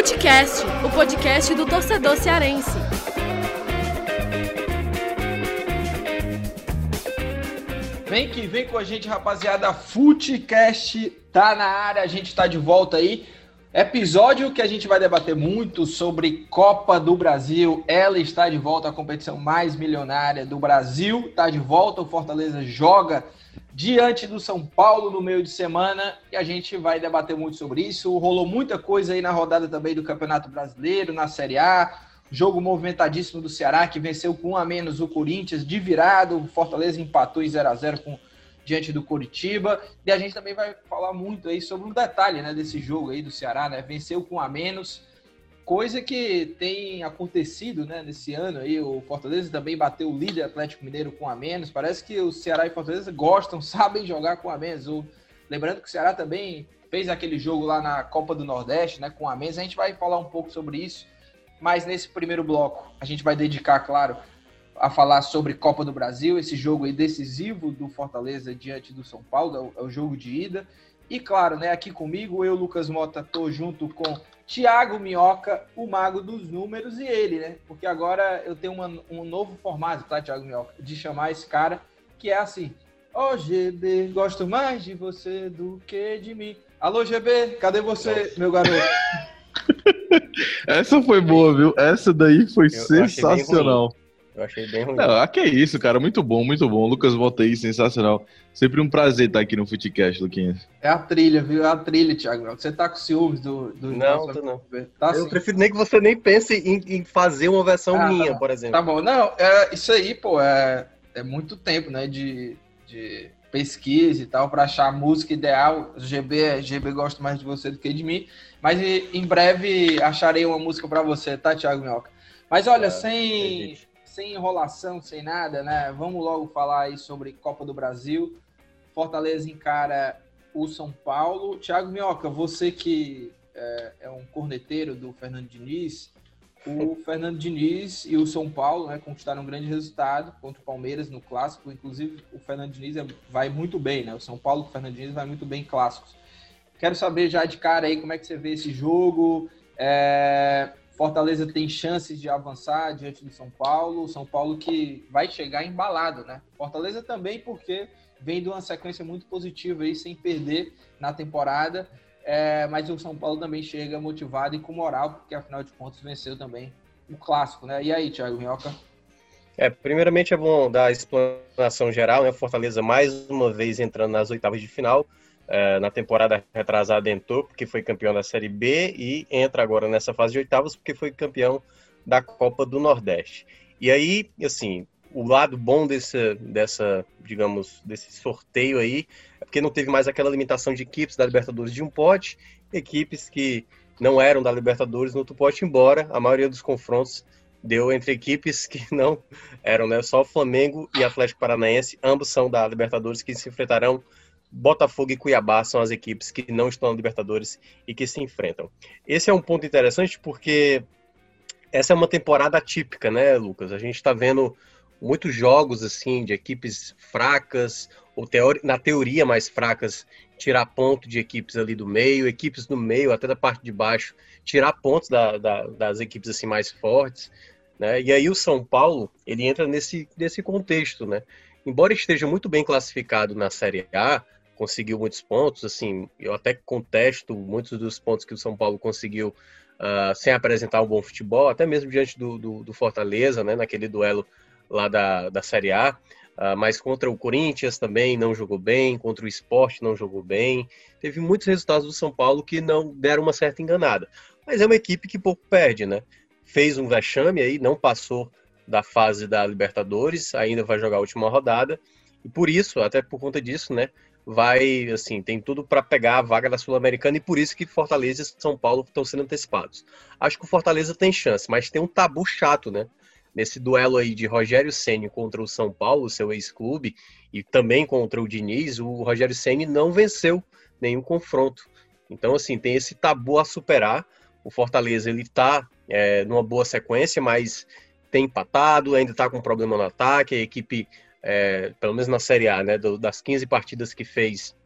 Futecast, o podcast do torcedor cearense. Vem que vem com a gente, rapaziada. Futecast tá na área, a gente tá de volta aí. Episódio que a gente vai debater muito sobre Copa do Brasil. Ela está de volta, a competição mais milionária do Brasil. Está de volta, o Fortaleza joga diante do São Paulo no meio de semana e a gente vai debater muito sobre isso. Rolou muita coisa aí na rodada também do Campeonato Brasileiro, na Série A. Jogo movimentadíssimo do Ceará, que venceu com um a menos o Corinthians de virado. O Fortaleza empatou em 0 a 0 com diante do Coritiba. E a gente também vai falar muito aí sobre um detalhe né, desse jogo aí do Ceará, né? Venceu com a menos, coisa que tem acontecido né, nesse ano aí. O Fortaleza também bateu o líder Atlético Mineiro com a menos. Parece que o Ceará e Fortaleza gostam, sabem jogar com a menos. O... Lembrando que o Ceará também fez aquele jogo lá na Copa do Nordeste, né, com a menos. A gente vai falar um pouco sobre isso. Mas nesse primeiro bloco, a gente vai dedicar, claro, a falar sobre Copa do Brasil, esse jogo aí decisivo do Fortaleza diante do São Paulo, é o, é jogo de ida. E claro, né, aqui comigo, eu, Lucas Mota, tô junto com Tiago Minhoca, o mago dos números, e ele, né? Porque agora eu tenho uma, um novo formato, tá, Tiago Minhoca, de chamar esse cara, que é assim: Ô oh, GB, gosto mais de você do que de mim. Alô, GB, cadê você, Nossa. meu garoto? Essa foi boa, viu? Essa daí foi eu, sensacional. Eu achei bem ruim. Não, ah, que é isso, cara. Muito bom, muito bom. Lucas volta aí, sensacional. Sempre um prazer estar aqui no Footcast, Luquinhas. É a trilha, viu? É a trilha, Thiago. Você tá com ciúmes do. do não, nosso... não. Tá, eu prefiro nem que você nem pense em, em fazer uma versão ah, minha, tá por exemplo. Tá bom. Não, é, isso aí, pô, é, é muito tempo, né? De, de pesquisa e tal, para achar a música ideal. GB, GB gosta mais de você do que de mim. Mas em breve acharei uma música para você, tá, Thiago Minhoca? Mas olha, é, sem, sem enrolação, sem nada, né? Vamos logo falar aí sobre Copa do Brasil. Fortaleza encara o São Paulo. Thiago Minhoca, você que é, é um corneteiro do Fernando Diniz, o Fernando Diniz e o São Paulo né, conquistaram um grande resultado contra o Palmeiras no clássico. Inclusive, o Fernando Diniz é, vai muito bem, né? O São Paulo com o Fernando Diniz vai muito bem em clássicos. Quero saber já de cara aí como é que você vê esse jogo. É, Fortaleza tem chances de avançar diante do São Paulo. São Paulo que vai chegar embalado, né? Fortaleza também, porque vem de uma sequência muito positiva aí, sem perder na temporada. É, mas o São Paulo também chega motivado e com moral, porque afinal de contas venceu também o clássico, né? E aí, Thiago Minhoca? É, primeiramente é bom dar a explanação geral, né? Fortaleza mais uma vez entrando nas oitavas de final. É, na temporada retrasada entrou porque foi campeão da Série B e entra agora nessa fase de oitavas porque foi campeão da Copa do Nordeste. E aí, assim, o lado bom desse, dessa, digamos, desse sorteio aí é porque não teve mais aquela limitação de equipes da Libertadores de um pote, equipes que não eram da Libertadores no outro pote, embora a maioria dos confrontos deu entre equipes que não eram, né? Só Flamengo e Atlético Paranaense, ambos são da Libertadores, que se enfrentarão Botafogo e Cuiabá são as equipes que não estão na Libertadores e que se enfrentam. Esse é um ponto interessante porque essa é uma temporada atípica, né, Lucas? A gente está vendo muitos jogos assim de equipes fracas ou teori na teoria mais fracas tirar ponto de equipes ali do meio, equipes do meio até da parte de baixo tirar pontos da, da, das equipes assim mais fortes, né? E aí o São Paulo ele entra nesse nesse contexto, né? Embora esteja muito bem classificado na Série A, conseguiu muitos pontos, assim, eu até contesto muitos dos pontos que o São Paulo conseguiu uh, sem apresentar um bom futebol, até mesmo diante do, do, do Fortaleza, né, naquele duelo lá da, da Série A, uh, mas contra o Corinthians também não jogou bem, contra o Esporte não jogou bem, teve muitos resultados do São Paulo que não deram uma certa enganada, mas é uma equipe que pouco perde, né, fez um vexame aí, não passou da fase da Libertadores, ainda vai jogar a última rodada, e por isso, até por conta disso, né, vai, assim, tem tudo para pegar a vaga da Sul-Americana e por isso que Fortaleza e São Paulo estão sendo antecipados. Acho que o Fortaleza tem chance, mas tem um tabu chato, né? Nesse duelo aí de Rogério Ceni contra o São Paulo, seu ex-clube, e também contra o Diniz, o Rogério Ceni não venceu nenhum confronto. Então, assim, tem esse tabu a superar. O Fortaleza, ele tá é, numa boa sequência, mas tem empatado, ainda tá com problema no ataque, a equipe é, pelo menos na Série A, né, do, das 15 partidas que fez,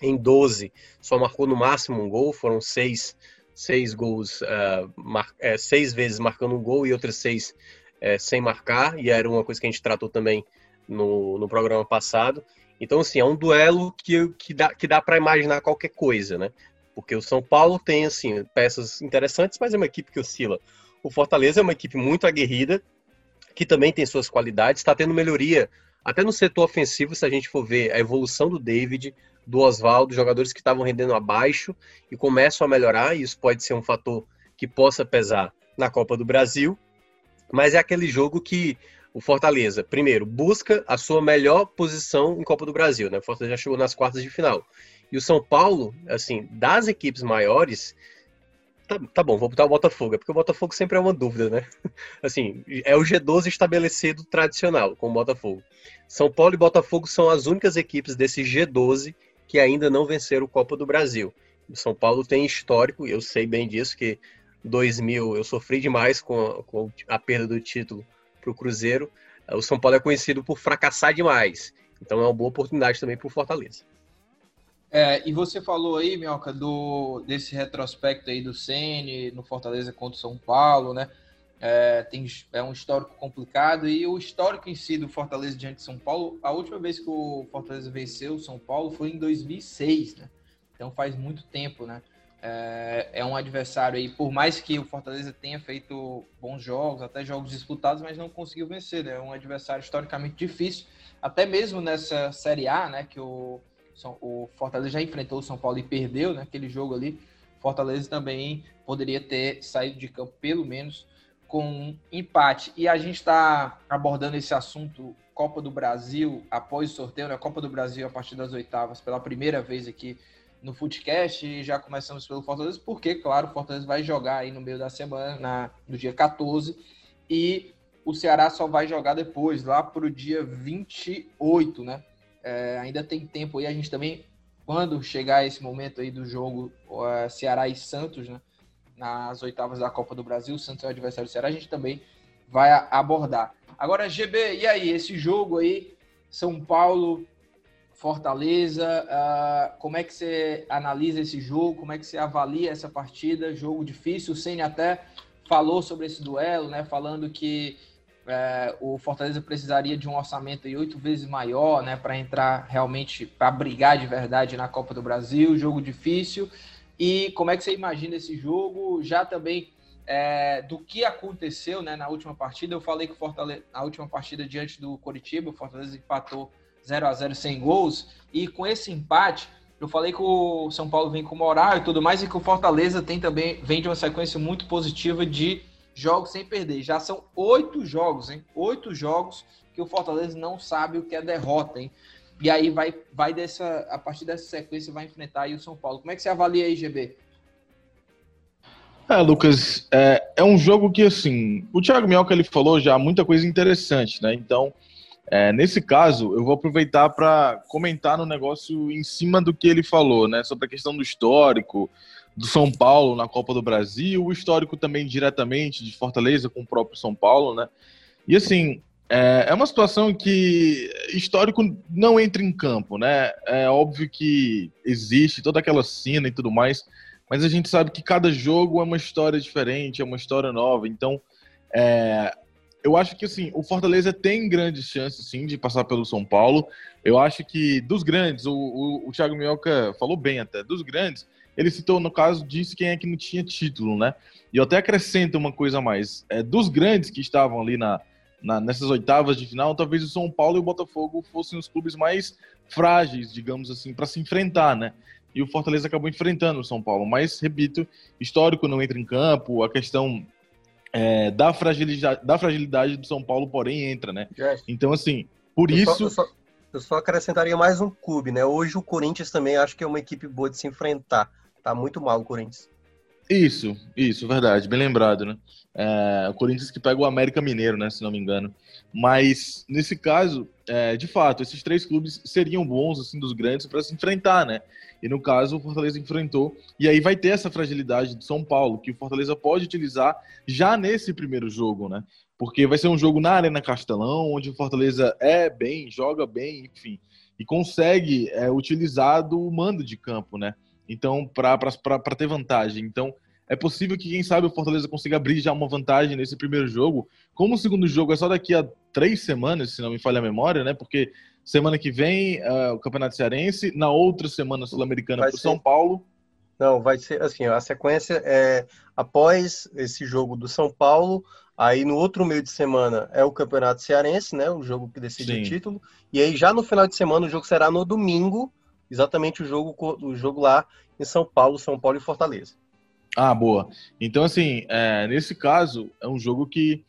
em 12 só marcou no máximo um gol, foram seis, seis gols, uh, mar, é, seis vezes marcando um gol e outras seis é, sem marcar, e era uma coisa que a gente tratou também no, no programa passado. Então, assim, é um duelo que, que dá, que dá para imaginar qualquer coisa, né? Porque o São Paulo tem, assim, peças interessantes, mas é uma equipe que oscila. O Fortaleza é uma equipe muito aguerrida, que também tem suas qualidades, está tendo melhoria até no setor ofensivo, se a gente for ver a evolução do David, do Oswaldo, jogadores que estavam rendendo abaixo e começam a melhorar, e isso pode ser um fator que possa pesar na Copa do Brasil. Mas é aquele jogo que o Fortaleza, primeiro, busca a sua melhor posição em Copa do Brasil, né? O Fortaleza já chegou nas quartas de final. E o São Paulo, assim, das equipes maiores, Tá, tá, bom, vou botar o Botafogo, é porque o Botafogo sempre é uma dúvida, né? Assim, é o G12 estabelecido tradicional com o Botafogo. São Paulo e Botafogo são as únicas equipes desse G12 que ainda não venceram o Copa do Brasil. O São Paulo tem histórico, eu sei bem disso, que 2000 eu sofri demais com com a perda do título para o Cruzeiro. O São Paulo é conhecido por fracassar demais. Então é uma boa oportunidade também para o Fortaleza. É, e você falou aí, Minhoca, do, desse retrospecto aí do Ceni no Fortaleza contra o São Paulo, né? É, tem, é um histórico complicado e o histórico em si do Fortaleza diante de São Paulo, a última vez que o Fortaleza venceu o São Paulo foi em 2006, né? Então faz muito tempo, né? É, é um adversário aí, por mais que o Fortaleza tenha feito bons jogos, até jogos disputados, mas não conseguiu vencer, né? É um adversário historicamente difícil, até mesmo nessa Série A, né? Que o o Fortaleza já enfrentou o São Paulo e perdeu naquele né, jogo ali. Fortaleza também poderia ter saído de campo pelo menos com um empate. E a gente está abordando esse assunto Copa do Brasil após o sorteio, né? Copa do Brasil a partir das oitavas pela primeira vez aqui no Footcast e já começamos pelo Fortaleza, porque, claro, o Fortaleza vai jogar aí no meio da semana, na, no dia 14, e o Ceará só vai jogar depois, lá para o dia 28, né? É, ainda tem tempo aí, a gente também, quando chegar esse momento aí do jogo uh, Ceará e Santos, né, nas oitavas da Copa do Brasil, Santos é o adversário do Ceará, a gente também vai abordar. Agora, GB, e aí, esse jogo aí, São Paulo, Fortaleza, uh, como é que você analisa esse jogo, como é que você avalia essa partida, jogo difícil, o Senna até falou sobre esse duelo, né, falando que é, o Fortaleza precisaria de um orçamento oito vezes maior, né, para entrar realmente para brigar de verdade na Copa do Brasil, jogo difícil. E como é que você imagina esse jogo? Já também é, do que aconteceu, né, na última partida. Eu falei que o Fortaleza na última partida diante do Coritiba, o Fortaleza empatou 0 a 0 sem gols e com esse empate eu falei que o São Paulo vem com moral e tudo mais, e que o Fortaleza tem também vem de uma sequência muito positiva de jogos sem perder. Já são oito jogos, hein? Oito jogos que o Fortaleza não sabe o que é derrota, hein? E aí vai, vai dessa, a partir dessa sequência vai enfrentar aí o São Paulo. Como é que você avalia aí, GB? É, Lucas, é, é um jogo que, assim, o Thiago Mioca, ele falou já muita coisa interessante, né? Então, é, nesse caso, eu vou aproveitar para comentar no negócio em cima do que ele falou, né? Sobre a questão do histórico, do São Paulo na Copa do Brasil, o histórico também diretamente de Fortaleza com o próprio São Paulo, né? E assim, é, é uma situação que histórico não entra em campo, né? É óbvio que existe toda aquela cena e tudo mais, mas a gente sabe que cada jogo é uma história diferente, é uma história nova. Então, é, eu acho que assim, o Fortaleza tem grandes chances sim de passar pelo São Paulo. Eu acho que dos grandes, o, o, o Thiago Minhoca falou bem até, dos grandes, ele citou, no caso, disse quem é que não tinha título, né? E eu até acrescento uma coisa a mais. É, dos grandes que estavam ali na, na, nessas oitavas de final, talvez o São Paulo e o Botafogo fossem os clubes mais frágeis, digamos assim, para se enfrentar, né? E o Fortaleza acabou enfrentando o São Paulo. Mas, repito, histórico não entra em campo, a questão é, da, fragilidade, da fragilidade do São Paulo, porém, entra, né? Então, assim, por eu isso. Só, eu, só, eu só acrescentaria mais um clube, né? Hoje o Corinthians também acho que é uma equipe boa de se enfrentar. Tá muito mal o Corinthians. Isso, isso, verdade, bem lembrado, né? É, o Corinthians que pega o América Mineiro, né, se não me engano. Mas, nesse caso, é, de fato, esses três clubes seriam bons, assim, dos grandes para se enfrentar, né? E no caso, o Fortaleza enfrentou. E aí vai ter essa fragilidade do São Paulo, que o Fortaleza pode utilizar já nesse primeiro jogo, né? Porque vai ser um jogo na Arena Castelão, onde o Fortaleza é bem, joga bem, enfim, e consegue é, utilizar do mando de campo, né? Então, para ter vantagem. Então, é possível que, quem sabe, o Fortaleza consiga abrir já uma vantagem nesse primeiro jogo. Como o segundo jogo é só daqui a três semanas, se não me falha a memória, né? Porque semana que vem uh, o Campeonato Cearense, na outra semana Sul-Americana para o São Paulo. Não, vai ser assim, a sequência é após esse jogo do São Paulo, aí no outro meio de semana é o Campeonato Cearense, né? O jogo que decide Sim. o título. E aí já no final de semana o jogo será no domingo, exatamente o jogo, o jogo lá em São Paulo, São Paulo e Fortaleza. Ah, boa. Então, assim, é, nesse caso, é um jogo que,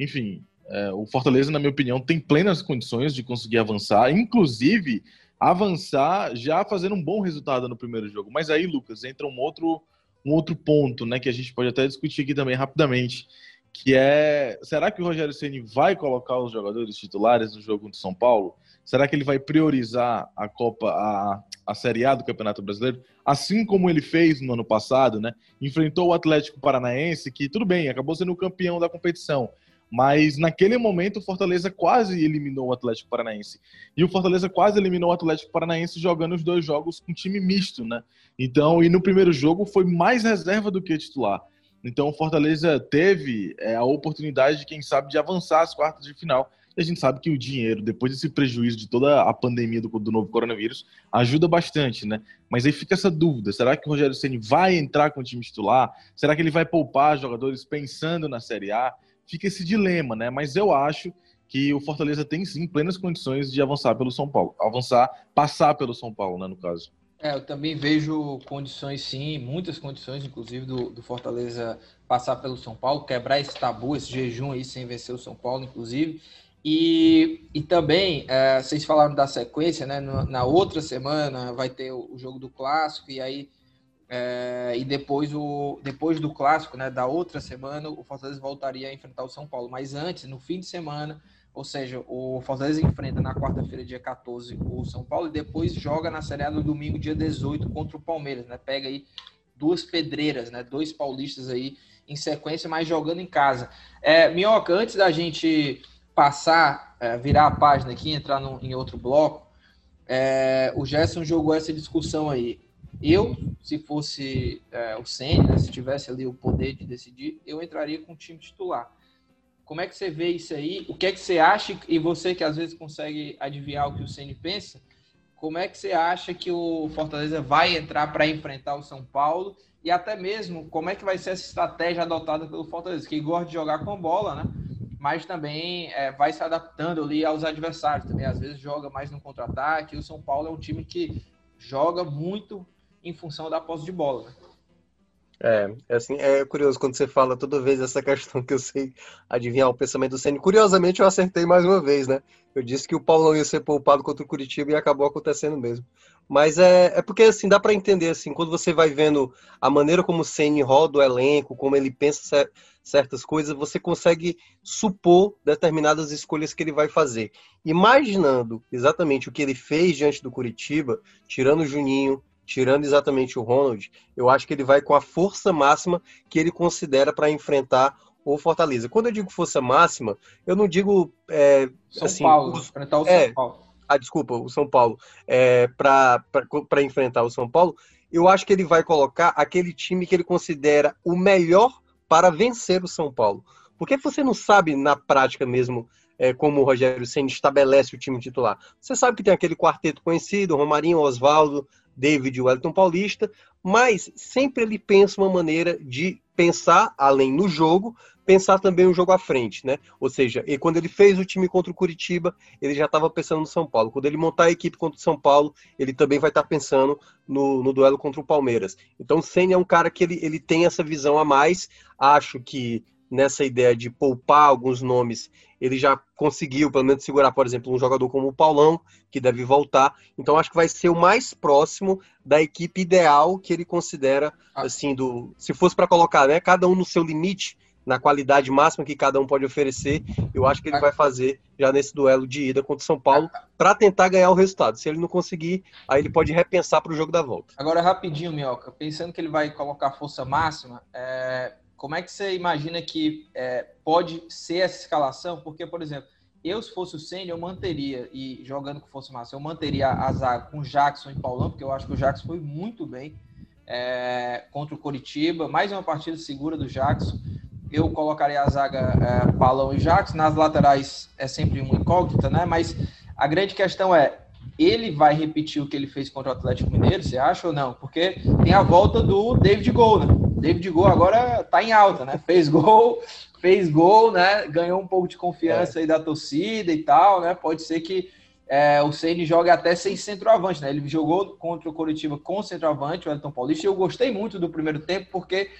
enfim, é, o Fortaleza, na minha opinião, tem plenas condições de conseguir avançar, inclusive avançar já fazendo um bom resultado no primeiro jogo. Mas aí, Lucas, entra um outro, um outro ponto, né, que a gente pode até discutir aqui também rapidamente, que é, será que o Rogério Ceni vai colocar os jogadores titulares no jogo contra o São Paulo? Será que ele vai priorizar a Copa, a, a Série A do Campeonato Brasileiro, assim como ele fez no ano passado, né? Enfrentou o Atlético Paranaense, que tudo bem, acabou sendo o campeão da competição, mas naquele momento o Fortaleza quase eliminou o Atlético Paranaense. E o Fortaleza quase eliminou o Atlético Paranaense jogando os dois jogos com time misto, né? Então, e no primeiro jogo foi mais reserva do que titular. Então o Fortaleza teve é, a oportunidade de, quem sabe, de avançar às quartas de final. A gente sabe que o dinheiro, depois desse prejuízo de toda a pandemia do, do novo coronavírus, ajuda bastante, né? Mas aí fica essa dúvida: será que o Rogério Ceni vai entrar com o time titular? Será que ele vai poupar jogadores pensando na Série A? fica esse dilema, né? Mas eu acho que o Fortaleza tem sim plenas condições de avançar pelo São Paulo, avançar, passar pelo São Paulo, né, no caso. É, eu também vejo condições sim, muitas condições, inclusive, do, do Fortaleza passar pelo São Paulo, quebrar esse tabu, esse jejum aí sem vencer o São Paulo, inclusive. E, e também, é, vocês falaram da sequência, né? Na outra semana vai ter o, o jogo do clássico, e aí é, e depois, o, depois do clássico, né, da outra semana, o Fortaleza voltaria a enfrentar o São Paulo. Mas antes, no fim de semana, ou seja, o Fortaleza enfrenta na quarta-feira, dia 14, o São Paulo, e depois joga na Série no domingo, dia 18, contra o Palmeiras. Né? Pega aí duas pedreiras, né? dois paulistas aí em sequência, mas jogando em casa. É, Minhoca, antes da gente passar, é, virar a página aqui, entrar no, em outro bloco, é, o Gerson jogou essa discussão aí. Eu, se fosse é, o Senna, né, se tivesse ali o poder de decidir, eu entraria com o time titular. Como é que você vê isso aí? O que é que você acha? E você que às vezes consegue adivinhar o que o Senna pensa, como é que você acha que o Fortaleza vai entrar para enfrentar o São Paulo? E até mesmo, como é que vai ser essa estratégia adotada pelo Fortaleza, que gosta de jogar com bola, né? Mas também é, vai se adaptando ali aos adversários. Também às vezes joga mais no contra-ataque. O São Paulo é um time que joga muito em função da posse de bola. Né? É, é, assim, é curioso quando você fala toda vez essa questão que eu sei adivinhar o pensamento do Ceni. Curiosamente, eu acertei mais uma vez, né? Eu disse que o Paulo ia ser poupado contra o Curitiba e acabou acontecendo mesmo. Mas é, é porque, assim, dá para entender, assim, quando você vai vendo a maneira como o Ceni roda o elenco, como ele pensa certas coisas, você consegue supor determinadas escolhas que ele vai fazer. Imaginando exatamente o que ele fez diante do Curitiba, tirando o Juninho, tirando exatamente o Ronald, eu acho que ele vai com a força máxima que ele considera para enfrentar o Fortaleza. Quando eu digo força máxima, eu não digo. É, São assim, Paulo, os, enfrentar o é, São Paulo. Ah, desculpa, o São Paulo. É, para enfrentar o São Paulo, eu acho que ele vai colocar aquele time que ele considera o melhor para vencer o São Paulo. Porque você não sabe na prática mesmo é, como o Rogério Senna estabelece o time titular. Você sabe que tem aquele quarteto conhecido, Romarinho, Oswaldo, David Wellington Paulista, mas sempre ele pensa uma maneira de pensar além no jogo, pensar também o jogo à frente, né? Ou seja, e quando ele fez o time contra o Curitiba, ele já estava pensando no São Paulo. Quando ele montar a equipe contra o São Paulo, ele também vai estar tá pensando no, no duelo contra o Palmeiras. Então, o Senna é um cara que ele, ele tem essa visão a mais. Acho que nessa ideia de poupar alguns nomes, ele já conseguiu, pelo menos, segurar, por exemplo, um jogador como o Paulão, que deve voltar. Então, acho que vai ser o mais próximo da equipe ideal que ele considera, ah. assim, do. Se fosse para colocar, né? Cada um no seu limite, na qualidade máxima que cada um pode oferecer, eu acho que ele vai fazer já nesse duelo de ida contra o São Paulo para tentar ganhar o resultado. Se ele não conseguir, aí ele pode repensar para o jogo da volta. Agora, rapidinho, Mioca, pensando que ele vai colocar força máxima, é como é que você imagina que é, pode ser essa escalação? Porque, por exemplo, eu, se fosse o Senna, eu manteria, e jogando com força máxima, eu manteria a zaga com Jackson e Paulão, porque eu acho que o Jackson foi muito bem. é, contra o Coritiba. Mais uma partida segura do Jackson. Eu colocaria a zaga é, Palão e Jackson. Nas laterais é sempre uma incógnita, né? Mas a grande questão é, ele vai repetir o que ele fez contra o Atlético Mineiro, você acha ou não? Porque tem a volta do David Gol, né? David Gol agora tá em alta, né? Fez gol, fez gol, né? Ganhou um pouco de confiança é. aí da torcida e tal, né? Pode ser que é, o Ceni joga até sem centroavante, né? Ele jogou contra o Coritiba com centroavante, o Elton Paulista. E eu gostei muito do primeiro tempo porque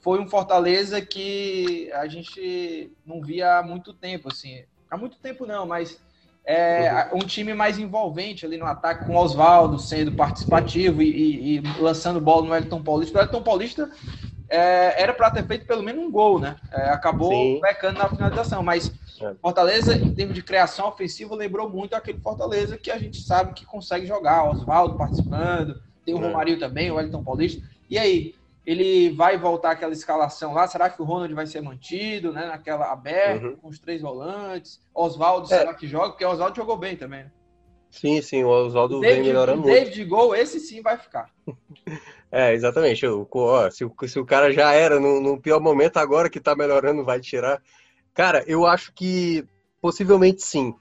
foi um Fortaleza que a gente não via há muito tempo, assim. Há muito tempo não, mas é, uhum. um time mais envolvente ali no ataque, com o Oswaldo sendo participativo e, e, e, lançando bola no Elton Paulista. O Elton Paulista é, era para ter feito pelo menos um gol, né? É, acabou Sim. pecando na finalização, mas é. Fortaleza, em termos de criação ofensiva, lembrou muito aquele Fortaleza que a gente sabe que consegue jogar. Oswaldo participando, tem o é. Romário também, o Wellington Paulista. E aí, ele vai voltar aquela escalação lá? Será que o Ronald vai ser mantido, né? Naquela aberta, uhum. com os três volantes? Oswaldo, é. será que joga? Porque o Oswaldo jogou bem também, né? Sim, sim, o Oswaldo vem melhorando muito. David Gol, esse sim vai ficar. é, exatamente. O, ó, se, o, se o cara já era no, no pior momento, agora que tá melhorando, vai tirar. Cara, eu acho que possivelmente sim.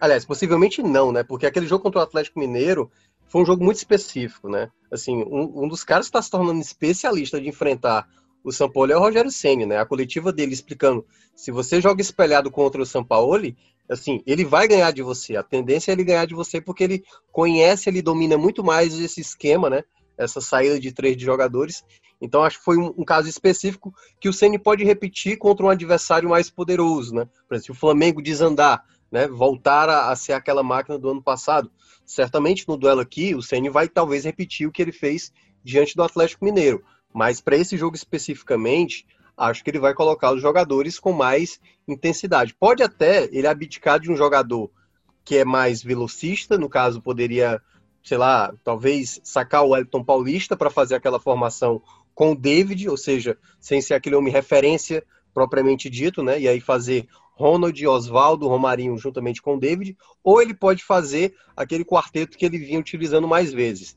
Aliás, possivelmente não, né? Porque aquele jogo contra o Atlético Mineiro foi um jogo muito específico, né? Assim, um, um dos caras que está se tornando especialista de enfrentar o São Paulo é o Rogério Ceni, né? A coletiva dele explicando se você joga espelhado contra o São Paulo, assim, ele vai ganhar de você. A tendência é ele ganhar de você porque ele conhece, ele domina muito mais esse esquema, né? Essa saída de três de jogadores então acho que foi um, um caso específico que o Ceni pode repetir contra um adversário mais poderoso, né? Por exemplo, se o Flamengo desandar, né, voltar a, a, ser aquela máquina do ano passado, certamente no duelo aqui o Ceni vai talvez repetir o que ele fez diante do Atlético Mineiro. Mas para esse jogo especificamente, acho que ele vai colocar os jogadores com mais intensidade. Pode até ele abdicar de um jogador que é mais velocista, no caso poderia, sei lá, talvez sacar o Elton Paulista para fazer aquela formação com o David, ou seja, sem ser aquele homem referência propriamente dito, né? E aí fazer Ronald, Oswaldo, Romarinho juntamente com o David, ou ele pode fazer aquele quarteto que ele vinha utilizando mais vezes.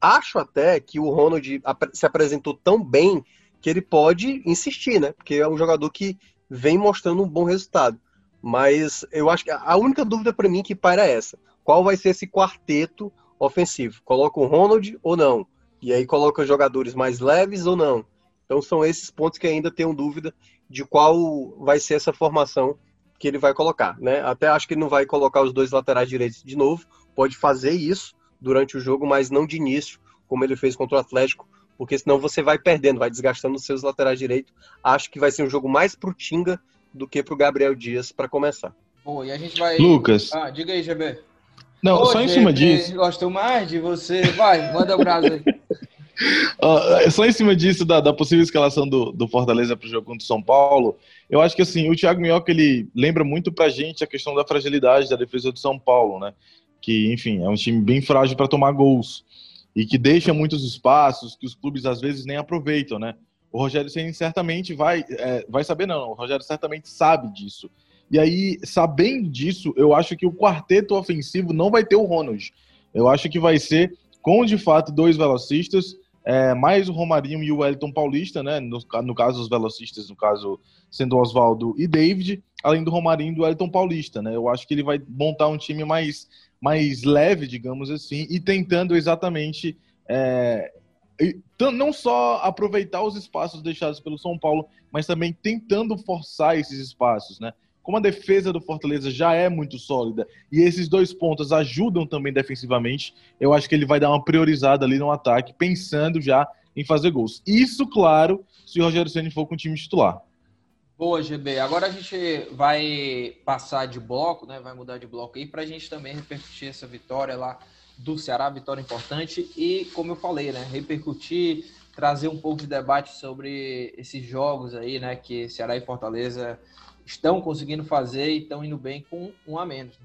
Acho até que o Ronald se apresentou tão bem que ele pode insistir, né? Porque é um jogador que vem mostrando um bom resultado. Mas eu acho que a única dúvida para mim que para é essa. Qual vai ser esse quarteto ofensivo? Coloca o Ronald ou não? E aí coloca jogadores mais leves ou não. Então são esses pontos que ainda tenho dúvida de qual vai ser essa formação que ele vai colocar, né? Até acho que ele não vai colocar os dois laterais direitos de novo, pode fazer isso durante o jogo, mas não de início, como ele fez contra o Atlético, porque senão você vai perdendo, vai desgastando os seus laterais direitos. Acho que vai ser um jogo mais pro Tinga do que pro Gabriel Dias para começar. Bom, e a gente vai Lucas. Ah, diga aí, GB. Não, Ô, só em cima disso. Gosto mais de você. Vai, manda o braço aí. Uh, só em cima disso, da, da possível escalação do, do Fortaleza para o jogo contra o São Paulo, eu acho que assim, o Thiago Minhoca ele lembra muito para a gente a questão da fragilidade da defesa do São Paulo, né? Que, enfim, é um time bem frágil para tomar gols e que deixa muitos espaços que os clubes às vezes nem aproveitam, né? O Rogério Senna certamente vai, é, vai saber, não, o Rogério certamente sabe disso. E aí, sabendo disso, eu acho que o quarteto ofensivo não vai ter o Ronald. Eu acho que vai ser com de fato dois velocistas é, mais o Romarinho e o Wellington Paulista, né? No, no caso, os velocistas, no caso, sendo Oswaldo e David, além do Romarinho e do Wellington Paulista, né? Eu acho que ele vai montar um time mais, mais leve, digamos assim, e tentando exatamente. É, não só aproveitar os espaços deixados pelo São Paulo, mas também tentando forçar esses espaços, né? Como a defesa do Fortaleza já é muito sólida e esses dois pontos ajudam também defensivamente, eu acho que ele vai dar uma priorizada ali no ataque, pensando já em fazer gols. Isso, claro, se o Rogério Ceni for com o time titular. Boa, GB. Agora a gente vai passar de bloco, né? Vai mudar de bloco aí para a gente também repercutir essa vitória lá do Ceará, vitória importante e, como eu falei, né? Repercutir, trazer um pouco de debate sobre esses jogos aí, né? Que Ceará e Fortaleza estão conseguindo fazer e estão indo bem com um a menos.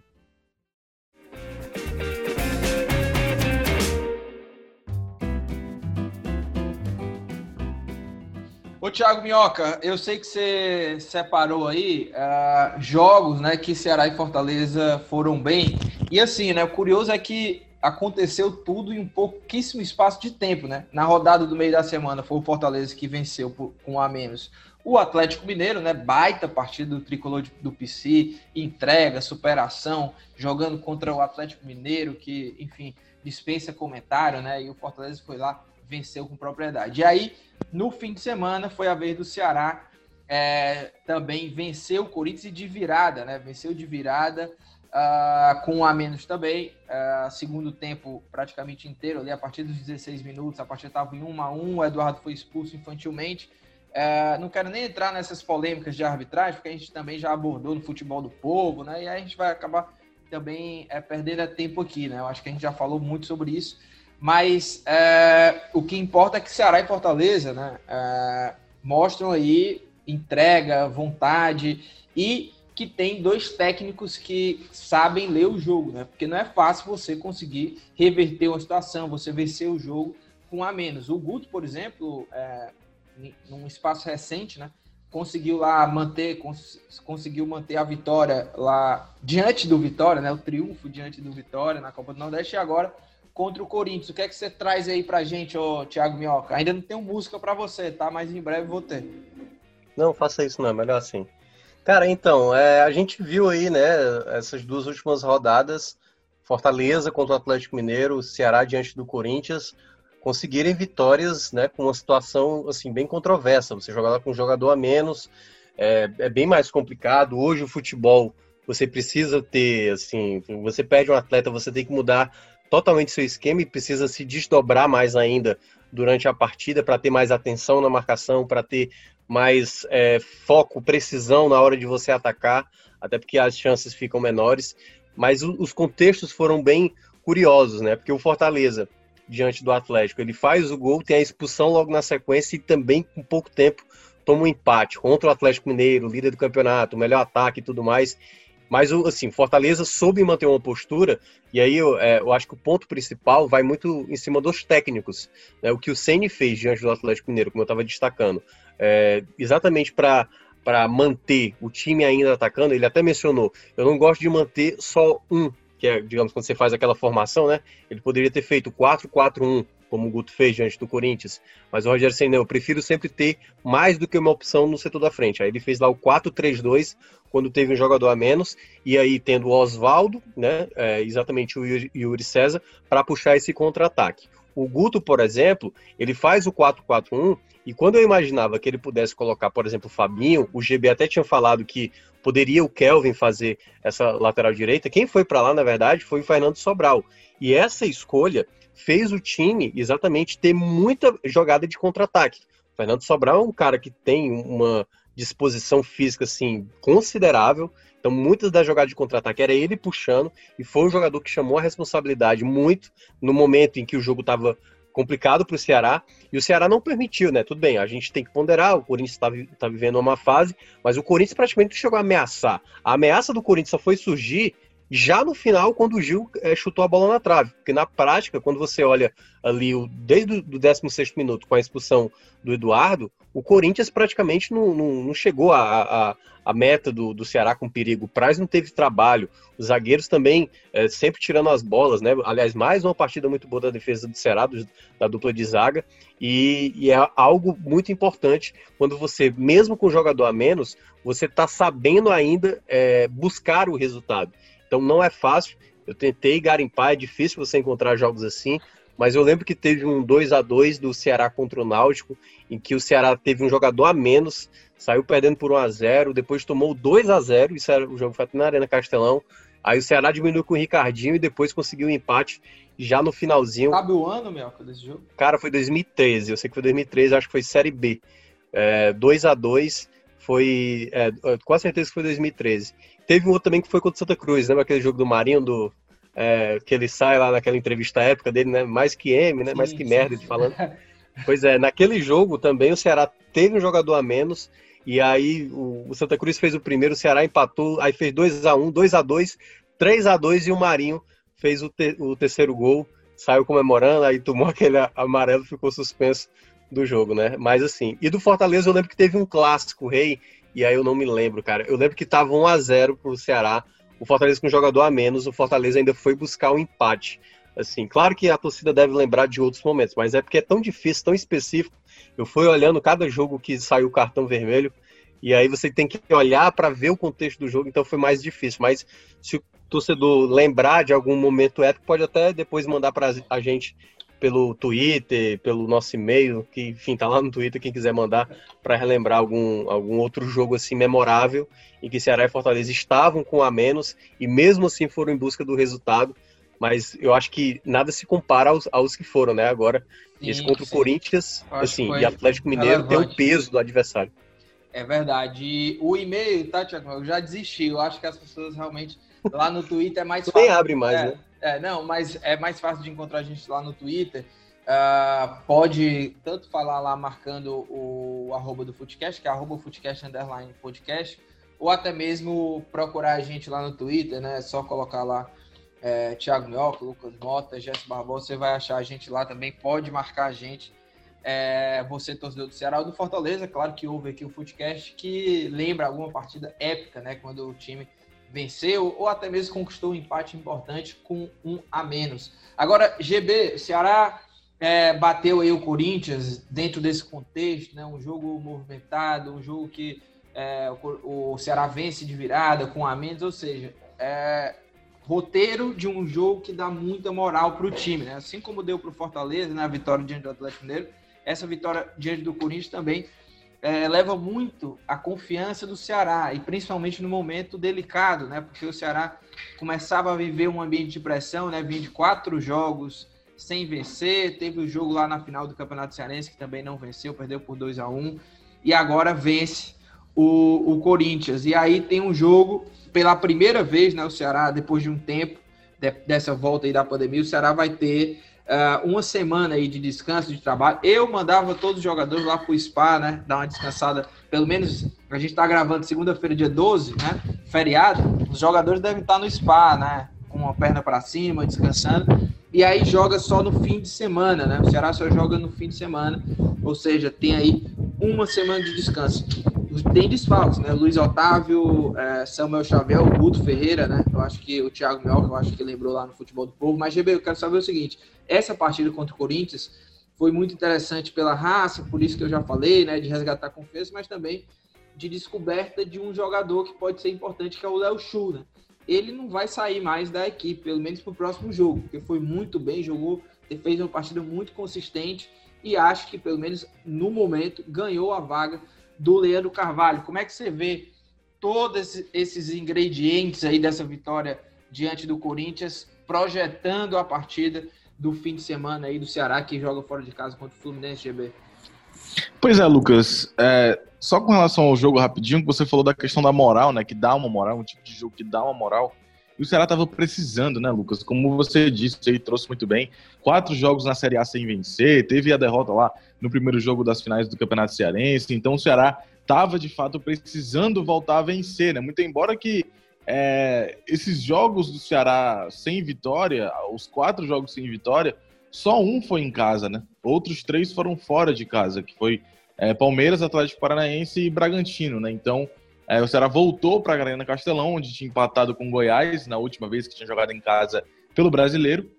Ô Thiago Minhoca, eu sei que você separou aí uh, jogos né, que Ceará e Fortaleza foram bem. E assim, né? O curioso é que aconteceu tudo em um pouquíssimo espaço de tempo, né? Na rodada do meio da semana foi o Fortaleza que venceu por, com um a menos o Atlético Mineiro, né? Baita partida do tricolor do PC, entrega, superação, jogando contra o Atlético Mineiro, que, enfim, dispensa comentário, né? E o Fortaleza foi lá, venceu com propriedade. E aí, no fim de semana, foi a vez do Ceará é, também venceu o Corinthians de virada, né? Venceu de virada. Uh, com um a menos também. Uh, segundo tempo praticamente inteiro, ali a partir dos 16 minutos, a partida estava em 1 a 1 o Eduardo foi expulso infantilmente. Uh, não quero nem entrar nessas polêmicas de arbitragem, porque a gente também já abordou no futebol do povo, né? E aí a gente vai acabar também é, perdendo tempo aqui, né? Eu acho que a gente já falou muito sobre isso. Mas é, o que importa é que Ceará e Fortaleza né, é, mostram aí entrega, vontade e que tem dois técnicos que sabem ler o jogo, né? Porque não é fácil você conseguir reverter uma situação, você vencer o jogo com a menos. O Guto, por exemplo, é, num espaço recente, né? Conseguiu lá manter, cons conseguiu manter a vitória lá diante do Vitória, né? O triunfo diante do Vitória na Copa do Nordeste e agora contra o Corinthians. O que é que você traz aí pra gente, ô Thiago Minhoca? Ainda não tenho música para você, tá? Mas em breve vou ter. Não, faça isso não, é melhor assim. Cara, então, é, a gente viu aí, né, essas duas últimas rodadas, Fortaleza contra o Atlético Mineiro, Ceará diante do Corinthians, conseguirem vitórias, né, com uma situação, assim, bem controversa. Você jogar lá com um jogador a menos, é, é bem mais complicado. Hoje o futebol, você precisa ter, assim, você perde um atleta, você tem que mudar totalmente seu esquema e precisa se desdobrar mais ainda durante a partida para ter mais atenção na marcação, para ter mais é, foco, precisão na hora de você atacar, até porque as chances ficam menores. Mas os contextos foram bem curiosos, né? Porque o Fortaleza, diante do Atlético, ele faz o gol, tem a expulsão logo na sequência e também, com pouco tempo, toma um empate contra o Atlético Mineiro, líder do campeonato, melhor ataque e tudo mais. Mas, assim, Fortaleza soube manter uma postura, e aí eu, é, eu acho que o ponto principal vai muito em cima dos técnicos. Né? O que o Ceni fez diante do Atlético Mineiro, como eu estava destacando é, exatamente para para manter o time ainda atacando, ele até mencionou, eu não gosto de manter só um, que é, digamos, quando você faz aquela formação, né? Ele poderia ter feito 4-4-1, como o Guto fez diante do Corinthians, mas o Rogério Senna, eu prefiro sempre ter mais do que uma opção no setor da frente. Aí ele fez lá o 4-3-2, quando teve um jogador a menos, e aí tendo o Oswaldo, né, é, exatamente o Yuri César, para puxar esse contra-ataque. O Guto, por exemplo, ele faz o 4-4-1 e quando eu imaginava que ele pudesse colocar, por exemplo, o Fabinho, o GB até tinha falado que poderia o Kelvin fazer essa lateral direita. Quem foi para lá, na verdade, foi o Fernando Sobral. E essa escolha fez o time exatamente ter muita jogada de contra-ataque. O Fernando Sobral é um cara que tem uma disposição física assim considerável. Então, muitas das jogadas de contra-ataque era ele puxando, e foi um jogador que chamou a responsabilidade muito no momento em que o jogo estava complicado para o Ceará, e o Ceará não permitiu, né? Tudo bem, a gente tem que ponderar, o Corinthians está tá vivendo uma fase, mas o Corinthians praticamente chegou a ameaçar. A ameaça do Corinthians só foi surgir já no final, quando o Gil é, chutou a bola na trave. Porque na prática, quando você olha ali o, desde o 16 minuto com a expulsão do Eduardo, o Corinthians praticamente não, não, não chegou a, meta do, do Ceará com perigo. O Praz não teve trabalho. Os zagueiros também é, sempre tirando as bolas, né? Aliás, mais uma partida muito boa da defesa do Ceará, do, da dupla de zaga. E, e, é algo muito importante quando você, mesmo com o jogador a menos, você está sabendo ainda é, buscar o resultado. Então não é fácil. Eu tentei garimpar, é difícil você encontrar jogos assim, mas eu lembro que teve um 2 a 2 do Ceará contra o Náutico, em que o Ceará teve um jogador a menos, saiu perdendo por 1 a 0, depois tomou 2 a 0, isso era o jogo foi na Arena Castelão. Aí o Ceará diminuiu com o Ricardinho e depois conseguiu um empate já no finalzinho. Sabe o ano, meu, desse jogo? Cara, foi 2013. Eu sei que foi 2013, acho que foi Série B. É, 2 a 2 foi. É, com certeza que foi 2013. Teve um outro também que foi contra o Santa Cruz, lembra aquele jogo do Marinho, do, é, que ele sai lá naquela entrevista época dele, né? Mais que M, né? Sim, Mais que sim, merda de falando. pois é, naquele jogo também o Ceará teve um jogador a menos. E aí o, o Santa Cruz fez o primeiro, o Ceará empatou, aí fez 2 a 1 2 a 2 3 a 2 e o Marinho fez o, te, o terceiro gol, saiu comemorando, aí tomou aquele amarelo, ficou suspenso do jogo, né? Mas assim, e do Fortaleza eu lembro que teve um clássico, rei, e aí eu não me lembro, cara. Eu lembro que tava 1 a 0 pro Ceará, o Fortaleza com um jogador a menos, o Fortaleza ainda foi buscar o um empate Assim, claro que a torcida deve lembrar de outros momentos, mas é porque é tão difícil, tão específico. Eu fui olhando cada jogo que saiu o cartão vermelho, e aí você tem que olhar para ver o contexto do jogo, então foi mais difícil. Mas se o torcedor lembrar de algum momento épico, pode até depois mandar para a gente pelo Twitter, pelo nosso e-mail, que enfim tá lá no Twitter quem quiser mandar para relembrar algum, algum outro jogo assim memorável em que Ceará e Fortaleza estavam com a menos e mesmo assim foram em busca do resultado. Mas eu acho que nada se compara aos, aos que foram, né? Agora, sim, esse contra sim. o Corinthians, assim, e Atlético Mineiro relevante. tem o peso do adversário. É verdade. E o e-mail, tá, Tiago? Eu já desisti. Eu acho que as pessoas realmente lá no Twitter é mais fácil. Nem abre mais, é, né? É, não, mas é mais fácil de encontrar a gente lá no Twitter. Uh, pode tanto falar lá marcando o, arroba do Footcast, que é arroba Footcast underline podcast, ou até mesmo procurar a gente lá no Twitter, né? É só colocar lá é, Thiago Mioca, Lucas Mota, Jéssica Barbosa, você vai achar a gente lá também, pode marcar a gente. É, você, torcedor do Ceará ou do Fortaleza, claro que houve aqui o Footcast que lembra alguma partida épica, né? Quando o time venceu ou até mesmo conquistou um empate importante com um a menos. Agora, GB, Ceará é, bateu aí o Corinthians dentro desse contexto, né? Um jogo movimentado, um jogo que é, o, o, Ceará vence de virada com a menos, ou seja, é, roteiro de um jogo que dá muita moral para o time, né? Assim como deu para o Fortaleza, né? A vitória diante do Atlético Mineiro, essa vitória diante do Corinthians também é, leva muito a confiança do Ceará, e principalmente no momento delicado, né? Porque o Ceará começava a viver um ambiente de pressão, né? Vinha de quatro jogos sem vencer, teve o jogo lá na final do Campeonato Cearense que também não venceu, perdeu por 2 a 1 e agora vence o, o Corinthians. E aí tem um jogo pela primeira vez, né? O Ceará, depois de um tempo de, dessa volta aí da pandemia, o Ceará vai ter uh, uma semana aí de descanso de trabalho. Eu mandava todos os jogadores lá pro spa, né? Dar uma descansada. Pelo menos a gente tá gravando segunda-feira, dia 12, né? Feriado. Os jogadores devem estar no spa, né? Com uma perna para cima, descansando. E aí joga só no fim de semana, né? O Ceará só joga no fim de semana. Ou seja, tem aí uma semana de descanso tem desfalques, né? Luiz Otávio, é, Samuel Xavier, o Guto Ferreira, né? Eu acho que o Thiago Mioca, eu acho que lembrou lá no Futebol do Povo. Mas, GB, eu quero saber o seguinte: essa partida contra o Corinthians foi muito interessante pela raça, por isso que eu já falei, né? De resgatar confiança, mas também de descoberta de um jogador que pode ser importante, que é o Léo Chu, né? Ele não vai sair mais da equipe, pelo menos para o próximo jogo, porque foi muito bem, jogou, fez uma partida muito consistente e acho que, pelo menos no momento, ganhou a vaga do Leandro Carvalho. Como é que você vê todos esses ingredientes aí dessa vitória diante do Corinthians, projetando a partida do fim de semana aí do Ceará, que joga fora de casa contra o Fluminense GB? Pois é, Lucas. É, só com relação ao jogo rapidinho, que você falou da questão da moral, né? Que dá uma moral, um tipo de jogo que dá uma moral. E o Ceará estava precisando, né, Lucas? Como você disse, aí trouxe muito bem. Quatro jogos na Série A sem vencer, teve a derrota lá no primeiro jogo das finais do Campeonato Cearense. Então o Ceará estava de fato precisando voltar a vencer, né? Muito embora que é, esses jogos do Ceará sem vitória, os quatro jogos sem vitória, só um foi em casa, né? Outros três foram fora de casa, que foi é, Palmeiras, Atlético Paranaense e Bragantino, né? Então é, o Ceará voltou para a Arena Castelão, onde tinha empatado com Goiás na última vez que tinha jogado em casa pelo Brasileiro.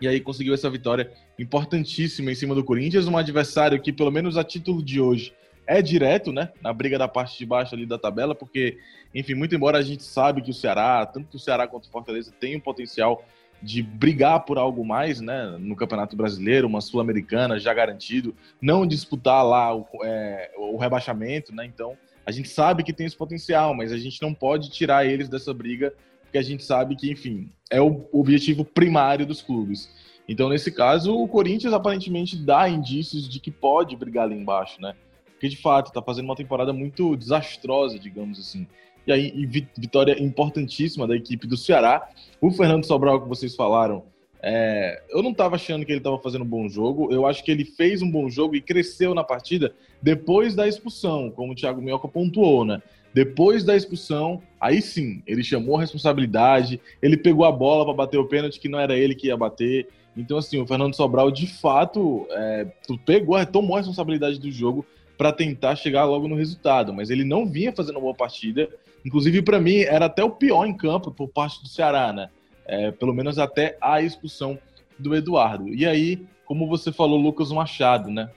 E aí conseguiu essa vitória importantíssima em cima do Corinthians, um adversário que, pelo menos a título de hoje, é direto, né? Na briga da parte de baixo ali da tabela, porque, enfim, muito embora a gente sabe que o Ceará, tanto o Ceará quanto o Fortaleza, tem o potencial de brigar por algo mais, né? No Campeonato Brasileiro, uma Sul-Americana já garantido, não disputar lá o, é, o rebaixamento, né? Então, a gente sabe que tem esse potencial, mas a gente não pode tirar eles dessa briga, porque a gente sabe que, enfim, é o objetivo primário dos clubes. Então, nesse caso, o Corinthians aparentemente dá indícios de que pode brigar ali embaixo, né? Porque, de fato, está fazendo uma temporada muito desastrosa, digamos assim. E aí, e vitória importantíssima da equipe do Ceará. O Fernando Sobral, que vocês falaram, é, eu não estava achando que ele estava fazendo um bom jogo. Eu acho que ele fez um bom jogo e cresceu na partida depois da expulsão, como o Thiago Minhoca pontuou, né? Depois da expulsão, aí sim, ele chamou a responsabilidade, ele pegou a bola para bater o pênalti que não era ele que ia bater. Então, assim, o Fernando Sobral, de fato, é, pegou, tomou a responsabilidade do jogo para tentar chegar logo no resultado, mas ele não vinha fazendo uma boa partida. Inclusive, para mim, era até o pior em campo por parte do Ceará, né? É, pelo menos até a expulsão do Eduardo. E aí, como você falou, Lucas Machado, né?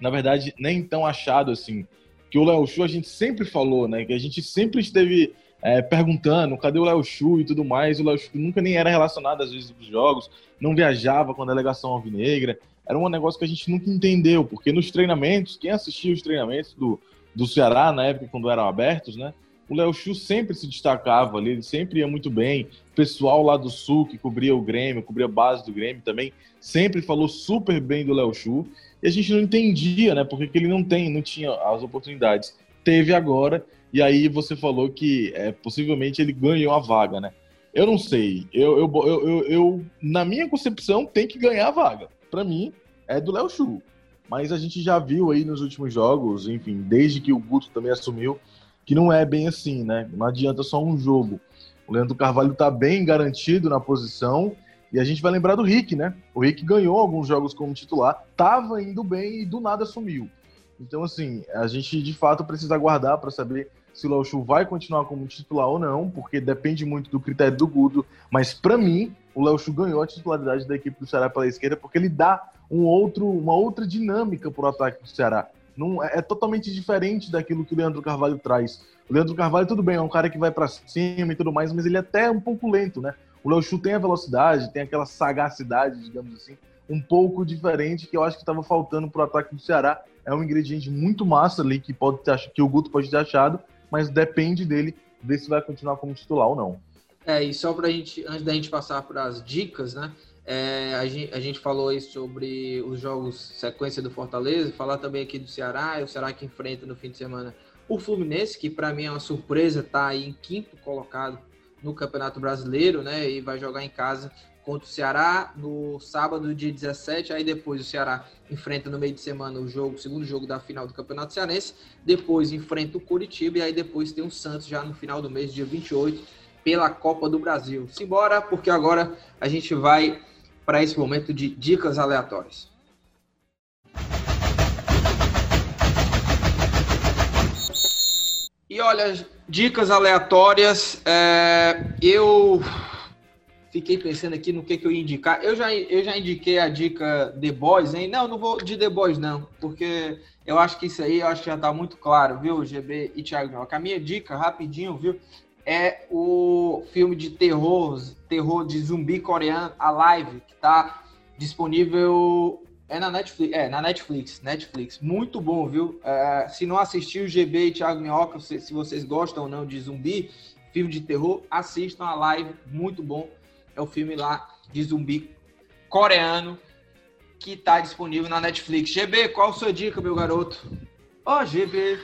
Na verdade, nem tão achado assim. Que o Léo Chu a gente sempre falou, né? Que a gente sempre esteve é, perguntando cadê o Léo Chu e tudo mais. O Léo Chu nunca nem era relacionado às vezes dos jogos, não viajava com a delegação alvinegra. Era um negócio que a gente nunca entendeu, porque nos treinamentos, quem assistia os treinamentos do, do Ceará na época quando eram abertos, né? O Léo Chu sempre se destacava ali, ele sempre ia muito bem. O pessoal lá do Sul que cobria o Grêmio, cobria a base do Grêmio também, sempre falou super bem do Léo Chu. E a gente não entendia, né? Porque ele não tem, não tinha as oportunidades. Teve agora, e aí você falou que é, possivelmente ele ganhou a vaga, né? Eu não sei. Eu, eu, eu, eu, eu na minha concepção, tem que ganhar a vaga. Para mim, é do Léo Chu. Mas a gente já viu aí nos últimos jogos, enfim, desde que o Guto também assumiu, que não é bem assim, né? Não adianta só um jogo. O Leandro Carvalho está bem garantido na posição e a gente vai lembrar do Rick, né? O Rick ganhou alguns jogos como titular, estava indo bem e do nada sumiu. Então, assim, a gente de fato precisa aguardar para saber se o Léo vai continuar como titular ou não, porque depende muito do critério do Guto. Mas, para mim, o Léo ganhou a titularidade da equipe do Ceará pela esquerda, porque ele dá um outro, uma outra dinâmica para o ataque do Ceará. Não, é, é, totalmente diferente daquilo que o Leandro Carvalho traz. O Leandro Carvalho, tudo bem, é um cara que vai para cima e tudo mais, mas ele é até um pouco lento, né? O Léo Chu tem a velocidade, tem aquela sagacidade, digamos assim, um pouco diferente que eu acho que estava faltando para o ataque do Ceará. É um ingrediente muito massa ali que pode ter, que o Guto pode ter achado, mas depende dele ver se vai continuar como titular ou não. É, e só para gente, antes da gente passar para as dicas, né? É, a, gente, a, gente, falou aí sobre os jogos sequência do Fortaleza, falar também aqui do Ceará, o Ceará que enfrenta no fim de semana o Fluminense, que para mim é uma surpresa, tá aí em quinto colocado no Campeonato Brasileiro, né? E vai jogar em casa contra o Ceará no sábado, dia 17. Aí depois o Ceará enfrenta no meio de semana o jogo, o segundo jogo da final do Campeonato Cearense. Depois enfrenta o Curitiba e aí depois tem o Santos já no final do mês, dia 28, pela Copa do Brasil. Simbora, porque agora a gente vai para esse momento de dicas aleatórias. E olha, dicas aleatórias, é, eu fiquei pensando aqui no que, que eu ia indicar. Eu já, eu já indiquei a dica The Boys, hein? Não, não vou de The Boys, não, porque eu acho que isso aí eu acho que já está muito claro, viu, GB e Thiago A minha dica, rapidinho, viu? é o filme de terror, terror de zumbi coreano, Alive, que está disponível é na Netflix, é na Netflix, Netflix, muito bom, viu? É, se não assistiu GB e Thiago Minhoca, se, se, vocês gostam ou não de zumbi, filme de terror, assistam a live, muito bom. É o filme lá de zumbi coreano que está disponível na Netflix. GB, qual a sua dica, meu garoto? Ó, oh, GB.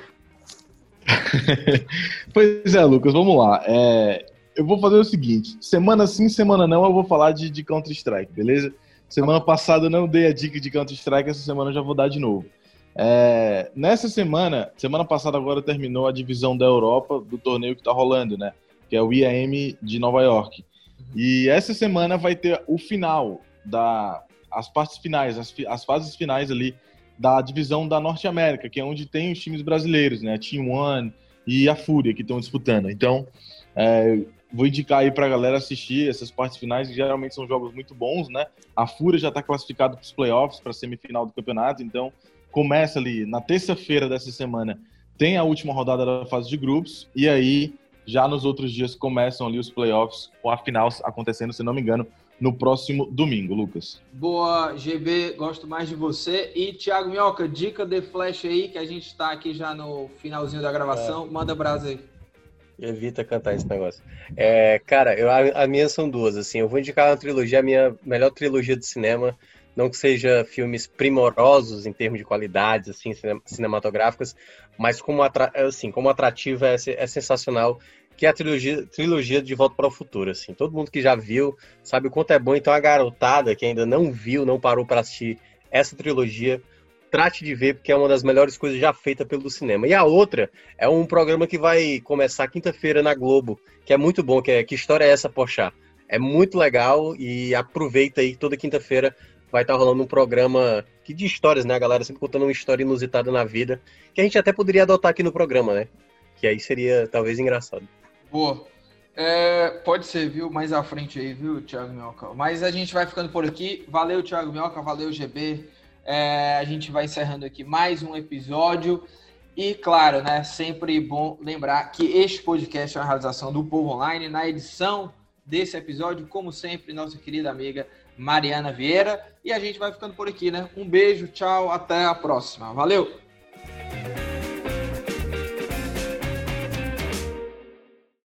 pois é, Lucas, vamos lá. É, eu vou fazer o seguinte: semana sim, semana não, eu vou falar de, de Counter-Strike, beleza? Semana passada eu não dei a dica de Counter-Strike, essa semana eu já vou dar de novo. É, nessa semana, semana passada agora terminou a divisão da Europa do torneio que tá rolando, né? Que é o IAM de Nova York. E essa semana vai ter o final da as partes finais, as, as fases finais ali da divisão da Norte América, que é onde tem os times brasileiros, né? Team One e a Fúria que estão disputando. Então, é, vou indicar aí para a galera assistir essas partes finais, que geralmente são jogos muito bons, né? A Fúria já está classificada para os playoffs, para a semifinal do campeonato, então começa ali na terça-feira dessa semana, tem a última rodada da fase de grupos, e aí já nos outros dias começam ali os playoffs, com a final acontecendo, se não me engano, no próximo domingo, Lucas. Boa, GB, gosto mais de você. E Thiago Minhoca, dica de flash aí, que a gente está aqui já no finalzinho da gravação. É. Manda brasa aí. Evita cantar esse negócio. É, cara, eu, a, a minha são duas, assim. Eu vou indicar uma trilogia, a minha melhor trilogia de cinema. Não que seja filmes primorosos em termos de qualidades, assim, cinematográficas, mas como, assim, como atrativa é, é sensacional que é a trilogia, trilogia de Volta para o Futuro, assim. Todo mundo que já viu sabe o quanto é bom. Então a garotada que ainda não viu, não parou para assistir essa trilogia, trate de ver porque é uma das melhores coisas já feitas pelo cinema. E a outra é um programa que vai começar quinta-feira na Globo, que é muito bom, que é Que História é essa, Poxa? É muito legal e aproveita aí toda quinta-feira vai estar rolando um programa que de histórias, né? Galera sempre contando uma história inusitada na vida, que a gente até poderia adotar aqui no programa, né? Que aí seria talvez engraçado. Boa. É, pode ser, viu? Mais à frente aí, viu, Thiago Minhoca? Mas a gente vai ficando por aqui. Valeu, Thiago Minhoca. Valeu, GB. É, a gente vai encerrando aqui mais um episódio. E, claro, né, sempre bom lembrar que este podcast é uma realização do Povo Online. Na edição desse episódio, como sempre, nossa querida amiga Mariana Vieira. E a gente vai ficando por aqui, né? Um beijo, tchau, até a próxima. Valeu!